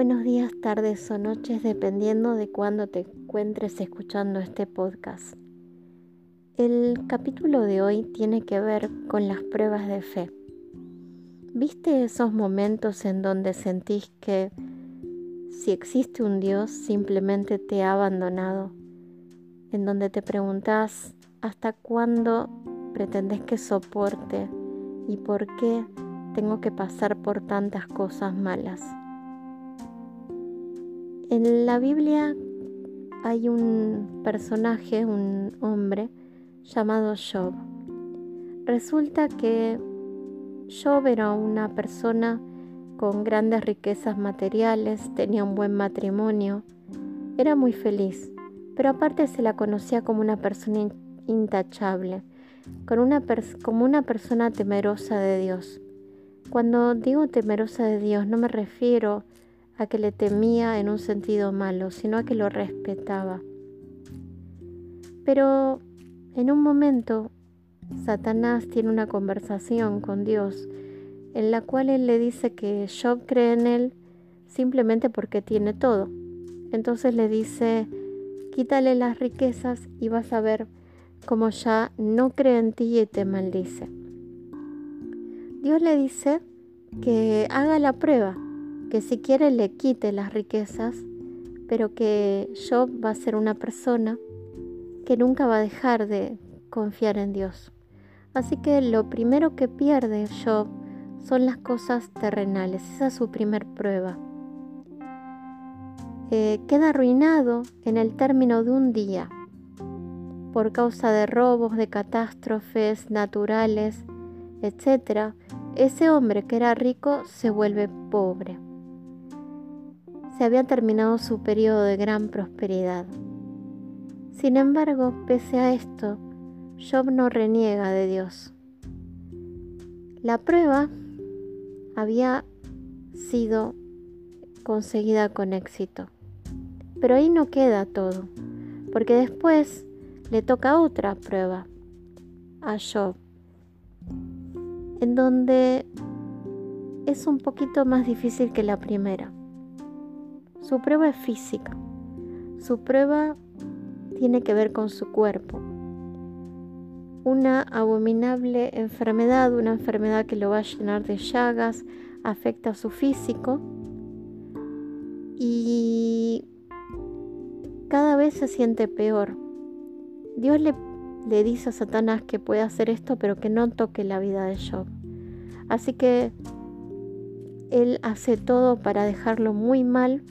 buenos días, tardes o noches, dependiendo de cuándo te encuentres escuchando este podcast. El capítulo de hoy tiene que ver con las pruebas de fe. ¿Viste esos momentos en donde sentís que si existe un Dios simplemente te ha abandonado? En donde te preguntás hasta cuándo pretendes que soporte y por qué tengo que pasar por tantas cosas malas. En la Biblia hay un personaje, un hombre llamado Job. Resulta que Job era una persona con grandes riquezas materiales, tenía un buen matrimonio, era muy feliz, pero aparte se la conocía como una persona intachable, como una persona temerosa de Dios. Cuando digo temerosa de Dios no me refiero a que le temía en un sentido malo, sino a que lo respetaba. Pero en un momento, Satanás tiene una conversación con Dios en la cual él le dice que Job cree en él simplemente porque tiene todo. Entonces le dice, quítale las riquezas y vas a ver cómo ya no cree en ti y te maldice. Dios le dice que haga la prueba, que si quiere le quite las riquezas, pero que Job va a ser una persona que nunca va a dejar de confiar en Dios. Así que lo primero que pierde Job son las cosas terrenales. Esa es su primer prueba. Eh, queda arruinado en el término de un día por causa de robos, de catástrofes naturales, etc. Ese hombre que era rico se vuelve pobre se había terminado su periodo de gran prosperidad. Sin embargo, pese a esto, Job no reniega de Dios. La prueba había sido conseguida con éxito. Pero ahí no queda todo, porque después le toca otra prueba a Job, en donde es un poquito más difícil que la primera. Su prueba es física. Su prueba tiene que ver con su cuerpo. Una abominable enfermedad, una enfermedad que lo va a llenar de llagas, afecta a su físico y cada vez se siente peor. Dios le, le dice a Satanás que puede hacer esto, pero que no toque la vida de Job. Así que él hace todo para dejarlo muy mal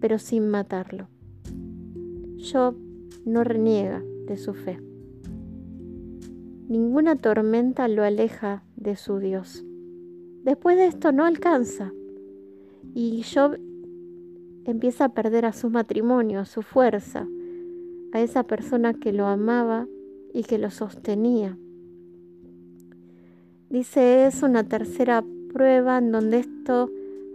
pero sin matarlo. Job no reniega de su fe. Ninguna tormenta lo aleja de su Dios. Después de esto no alcanza. Y Job empieza a perder a su matrimonio, a su fuerza, a esa persona que lo amaba y que lo sostenía. Dice, es una tercera prueba en donde esto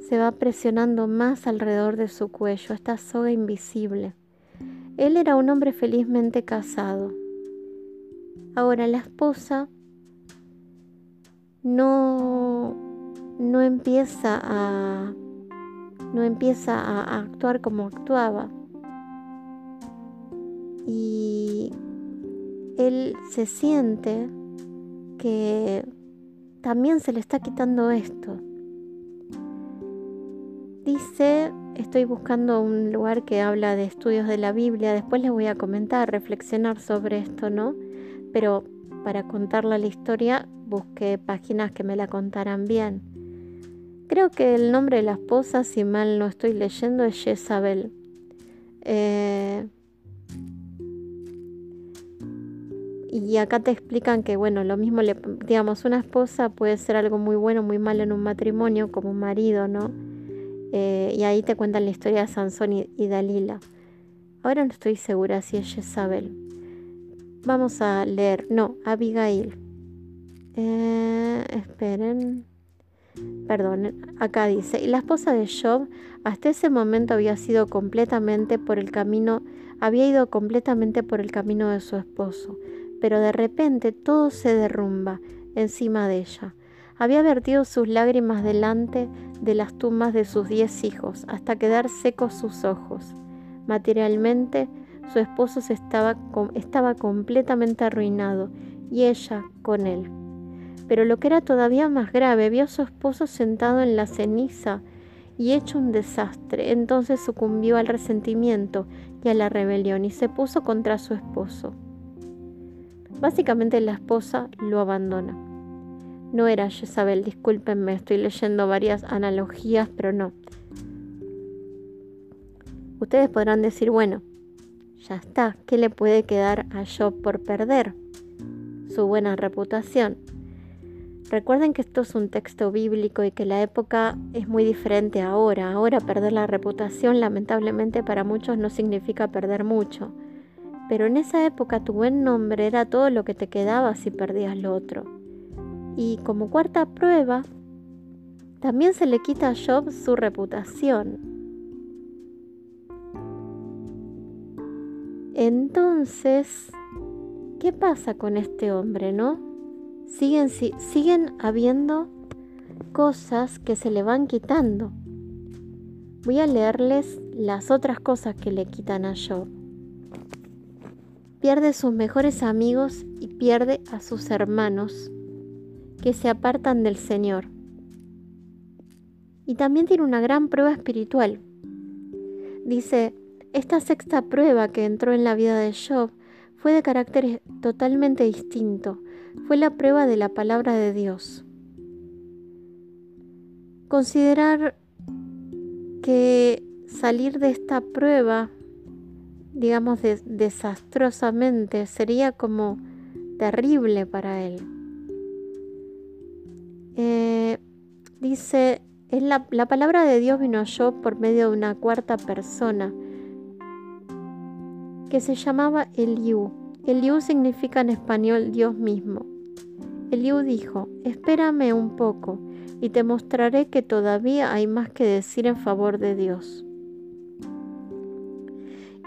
se va presionando más alrededor de su cuello, esta soga invisible. Él era un hombre felizmente casado. Ahora la esposa no, no empieza a no empieza a actuar como actuaba. Y él se siente que también se le está quitando esto. Dice, estoy buscando un lugar que habla de estudios de la Biblia, después les voy a comentar, reflexionar sobre esto, ¿no? Pero para contarle la historia busqué páginas que me la contaran bien. Creo que el nombre de la esposa, si mal no estoy leyendo, es Jezabel. Eh, y acá te explican que, bueno, lo mismo, le, digamos, una esposa puede ser algo muy bueno, muy malo en un matrimonio, como un marido, ¿no? Eh, y ahí te cuentan la historia de Sansón y, Dalila. Ahora no estoy segura si es Jezabel. Vamos a leer. No, Abigail. Eh, esperen. Perdón, acá dice, y la esposa de Job hasta ese momento había sido completamente por el camino, había ido completamente por el camino de su esposo, pero de repente todo se derrumba encima de ella. Había vertido sus lágrimas delante de las tumbas de sus diez hijos, hasta quedar secos sus ojos. Materialmente, su esposo estaba, estaba completamente arruinado y ella con él. Pero lo que era todavía más grave, vio a su esposo sentado en la ceniza y hecho un desastre. Entonces sucumbió al resentimiento y a la rebelión y se puso contra su esposo. Básicamente la esposa lo abandona. No era Jezabel, discúlpenme, estoy leyendo varias analogías, pero no. Ustedes podrán decir, bueno, ya está, ¿qué le puede quedar a Job por perder? Su buena reputación. Recuerden que esto es un texto bíblico y que la época es muy diferente ahora. Ahora perder la reputación lamentablemente para muchos no significa perder mucho. Pero en esa época tu buen nombre era todo lo que te quedaba si perdías lo otro. Y como cuarta prueba, también se le quita a Job su reputación. Entonces, ¿qué pasa con este hombre, no? siguen, siguen habiendo cosas que se le van quitando. Voy a leerles las otras cosas que le quitan a Job. Pierde sus mejores amigos y pierde a sus hermanos que se apartan del Señor. Y también tiene una gran prueba espiritual. Dice, esta sexta prueba que entró en la vida de Job fue de carácter totalmente distinto fue la prueba de la palabra de Dios. Considerar que salir de esta prueba, digamos, desastrosamente, sería como terrible para él. Eh, dice, es la, la, palabra de Dios vino yo por medio de una cuarta persona que se llamaba Eliú. Eliú significa en español Dios mismo. Eliú dijo, espérame un poco y te mostraré que todavía hay más que decir en favor de Dios.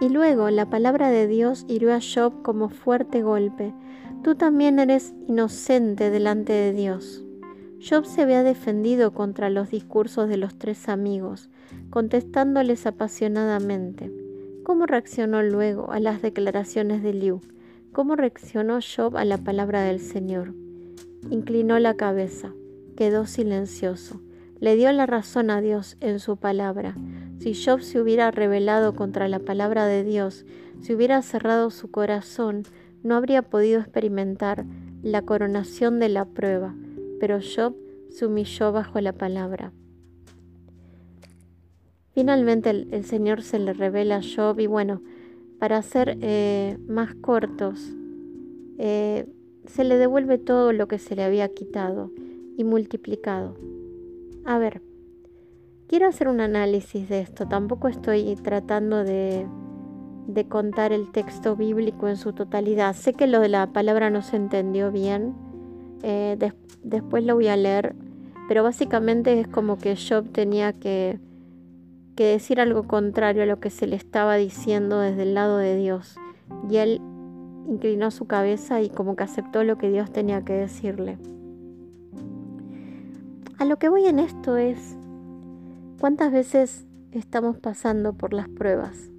Y luego la palabra de Dios hirió a Job como fuerte golpe. Tú también eres inocente delante de Dios. Job se había defendido contra los discursos de los tres amigos, contestándoles apasionadamente. ¿Cómo reaccionó luego a las declaraciones de Eliú? ¿Cómo reaccionó Job a la palabra del Señor? Inclinó la cabeza, quedó silencioso, le dio la razón a Dios en su palabra. Si Job se hubiera rebelado contra la palabra de Dios, si hubiera cerrado su corazón, no habría podido experimentar la coronación de la prueba, pero Job se humilló bajo la palabra. Finalmente el, Señor se le revela a Job y bueno, para ser eh, más cortos, eh, se le devuelve todo lo que se le había quitado y multiplicado. A ver, quiero hacer un análisis de esto. Tampoco estoy tratando de, contar el texto bíblico en su totalidad. Sé que lo de la palabra no se entendió bien. Eh, después lo voy a leer. Pero básicamente es como que Job tenía que que decir algo contrario a lo que se le estaba diciendo desde el lado de Dios. Y él inclinó su cabeza y como que aceptó lo que Dios tenía que decirle. A lo que voy en esto es, ¿cuántas veces estamos pasando por las pruebas?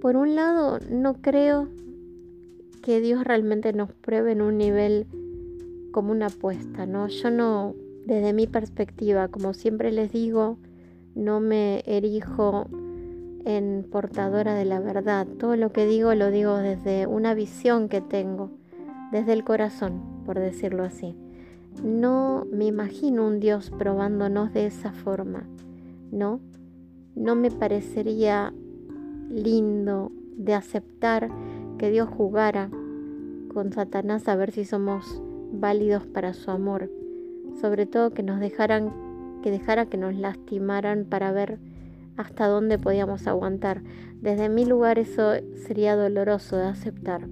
Por un lado, no creo que Dios realmente nos pruebe en un nivel como una apuesta, ¿no? Yo no, desde mi perspectiva, como siempre les digo, no me erijo en portadora de la verdad. Todo lo que digo lo digo desde una visión que tengo, desde el corazón, por decirlo así. No me imagino un Dios probándonos de esa forma, ¿no? No me parecería lindo de aceptar que Dios jugara con Satanás a ver si somos válidos para su amor. Sobre todo que nos dejaran que dejara que nos lastimaran para ver hasta dónde podíamos aguantar. Desde mi lugar eso sería doloroso de aceptar.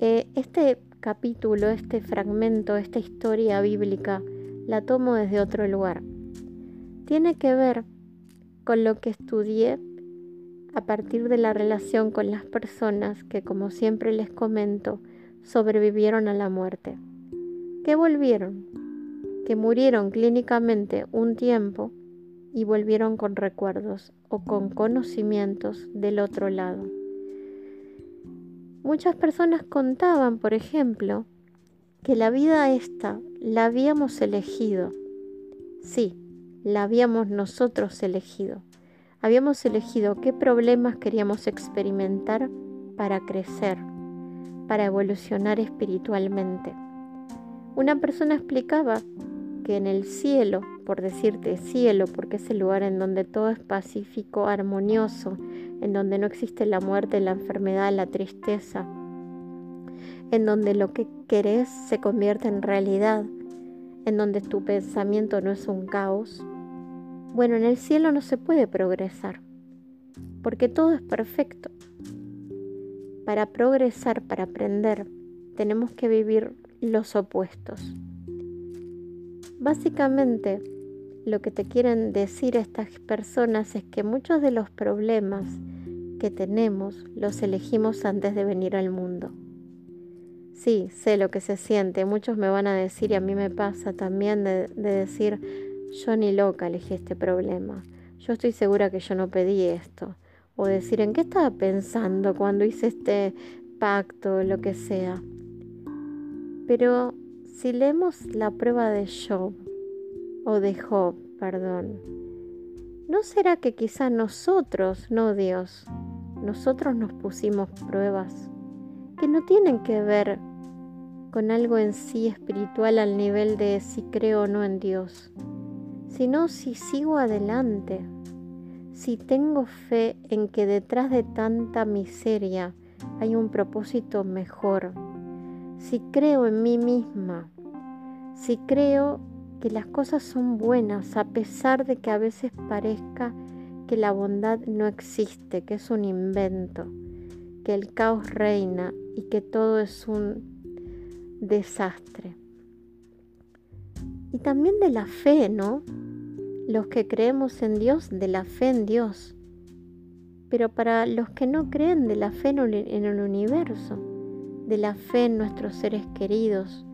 Eh, este capítulo, este fragmento, esta historia bíblica, la tomo desde otro lugar. Tiene que ver con lo que estudié a partir de la relación con las personas que, como siempre les comento, sobrevivieron a la muerte. que volvieron, que murieron clínicamente un tiempo y volvieron con recuerdos o con conocimientos del otro lado. Muchas personas contaban, por ejemplo, que la vida esta la habíamos elegido. Sí, la habíamos nosotros elegido. Habíamos elegido qué problemas queríamos experimentar para crecer, para evolucionar espiritualmente. Una persona explicaba que en el cielo, por decirte cielo, porque es el lugar en donde todo es pacífico, armonioso, en donde no existe la muerte, la enfermedad, la tristeza, en donde lo que querés se convierte en realidad, en donde tu pensamiento no es un caos. Bueno, en el cielo no se puede progresar, porque todo es perfecto. Para progresar, para aprender, tenemos que vivir los opuestos. Básicamente, lo que te quieren decir estas personas es que muchos de los problemas que tenemos los elegimos antes de venir al mundo. Sí, sé lo que se siente. Muchos me van a decir, y a mí me pasa también, de, decir, yo ni loca elegí este problema. Yo estoy segura que yo no pedí esto. O decir, ¿en qué estaba pensando cuando hice este pacto, lo que sea? Pero si leemos la prueba de Job, o de Job, perdón, ¿no será que quizá nosotros, no Dios, nosotros nos pusimos pruebas que no tienen que ver con algo en sí espiritual al nivel de si creo o no en Dios, sino si sigo adelante, si tengo fe en que detrás de tanta miseria hay un propósito mejor, si creo en mí misma, si creo que las cosas son buenas a pesar de que a veces parezca que la bondad no existe, que es un invento, que el caos reina y que todo es un desastre. Y también de la fe, ¿no? Los que creemos en Dios, de la fe en Dios. Pero para los que no creen, de la fe en el universo de la fe en nuestros seres queridos,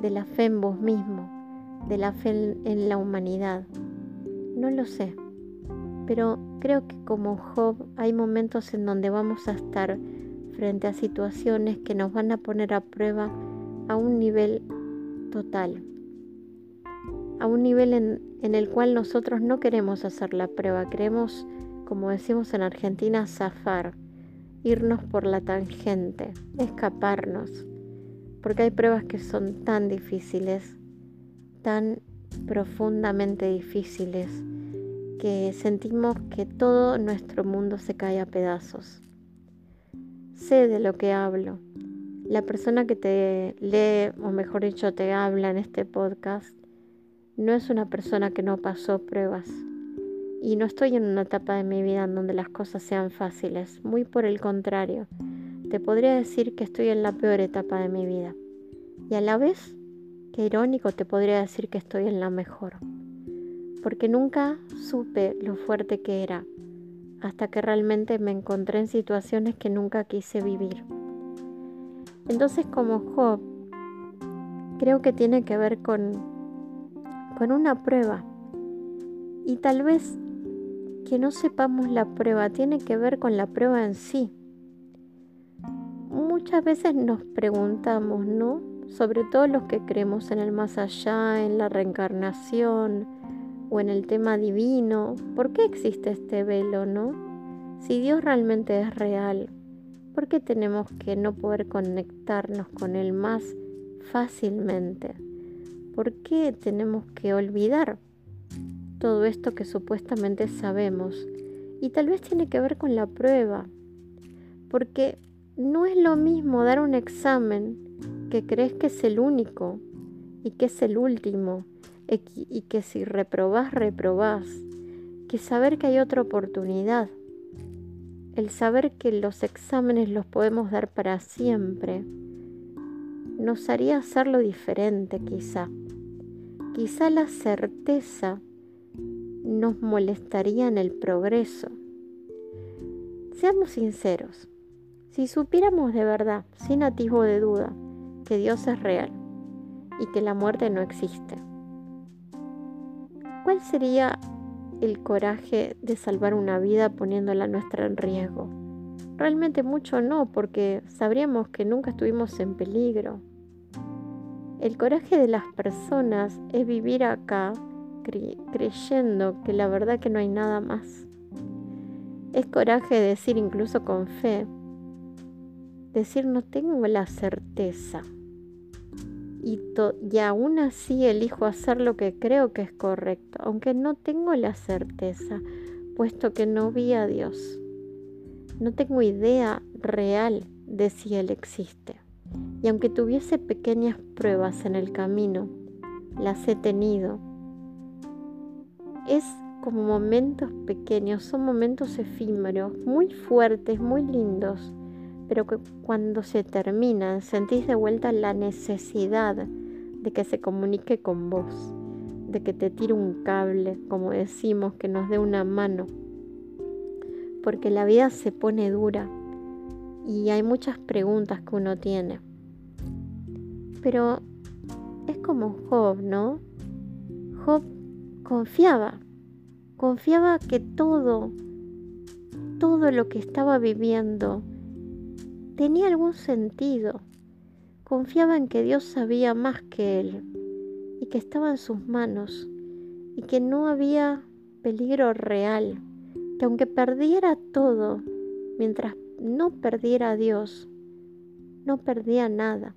de la fe en vos mismo, de la fe en, la humanidad. No lo sé, pero creo que como Job hay momentos en donde vamos a estar frente a situaciones que nos van a poner a prueba a un nivel total, a un nivel en, en el cual nosotros no queremos hacer la prueba, queremos, como decimos en Argentina, zafar irnos por la tangente, escaparnos, porque hay pruebas que son tan difíciles, tan profundamente difíciles, que sentimos que todo nuestro mundo se cae a pedazos. Sé de lo que hablo. La persona que te lee, o mejor dicho, te habla en este podcast, no es una persona que no pasó pruebas y no estoy en una etapa de mi vida en donde las cosas sean fáciles, muy por el contrario. Te podría decir que estoy en la peor etapa de mi vida. Y a la vez, qué irónico, te podría decir que estoy en la mejor. Porque nunca supe lo fuerte que era, hasta que realmente me encontré en situaciones que nunca quise vivir. Entonces como Job, creo que tiene que ver con, con una prueba. Y tal vez que no sepamos la prueba, tiene que ver con la prueba en sí. Muchas veces nos preguntamos, ¿no? Sobre todo los que creemos en el más allá, en la reencarnación o en el tema divino, ¿por qué existe este velo, no? Si Dios realmente es real, ¿por qué tenemos que no poder conectarnos con Él más fácilmente? ¿Por qué tenemos que olvidar todo esto que supuestamente sabemos. Y tal vez tiene que ver con la prueba, porque no es lo mismo dar un examen que crees que es el único y que es el último y que si reprobás, reprobás, que saber que hay otra oportunidad. El saber que los exámenes los podemos dar para siempre nos haría hacerlo diferente quizá. Quizá la certeza nos molestaría en el progreso. Seamos sinceros, si supiéramos de verdad, sin atisbo de duda, que Dios es real, y que la muerte no existe. ¿Cuál sería el coraje de salvar una vida poniéndola nuestra en riesgo? Realmente mucho no, porque sabríamos que nunca estuvimos en peligro. El coraje de las personas es vivir acá creyendo que la verdad que no hay nada más. Es coraje decir incluso con fe, decir no tengo la certeza. Y, y aún así elijo hacer lo que creo que es correcto, aunque no tengo la certeza, puesto que no vi a Dios. No tengo idea real de si Él existe. Y aunque tuviese pequeñas pruebas en el camino, las he tenido. Es como momentos pequeños, son momentos efímeros, muy fuertes, muy lindos, pero que cuando se terminan sentís de vuelta la necesidad de que se comunique con vos, de que te tire un cable, como decimos, que nos dé una mano, porque la vida se pone dura y hay muchas preguntas que uno tiene. Pero es como Job, ¿no? Job confiaba, confiaba que todo, todo lo que estaba viviendo tenía algún sentido. Confiaba en que Dios sabía más que él y que estaba en sus manos y que no había peligro real, que aunque perdiera todo, mientras no perdiera a Dios, no perdía nada.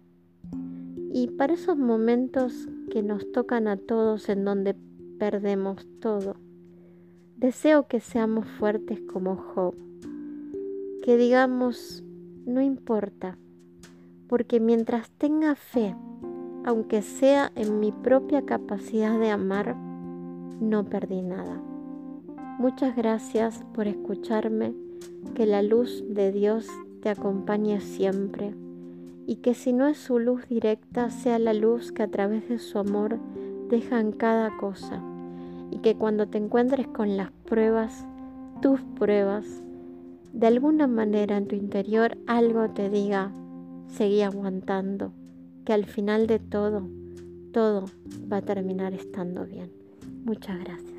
Y para esos momentos que nos tocan a todos en donde perdemos todo, deseo que seamos fuertes como Job, que digamos, no importa, porque mientras tenga fe, aunque sea en mi propia capacidad de amar, no perdí nada. Muchas gracias por escucharme, que la luz de Dios te acompañe siempre y que si no es su luz directa, sea la luz que a través de su amor deja en cada cosa, y que cuando te encuentres con las pruebas, tus pruebas, de alguna manera en tu interior algo te diga, seguí aguantando, que al final de todo, todo va a terminar estando bien. Muchas gracias.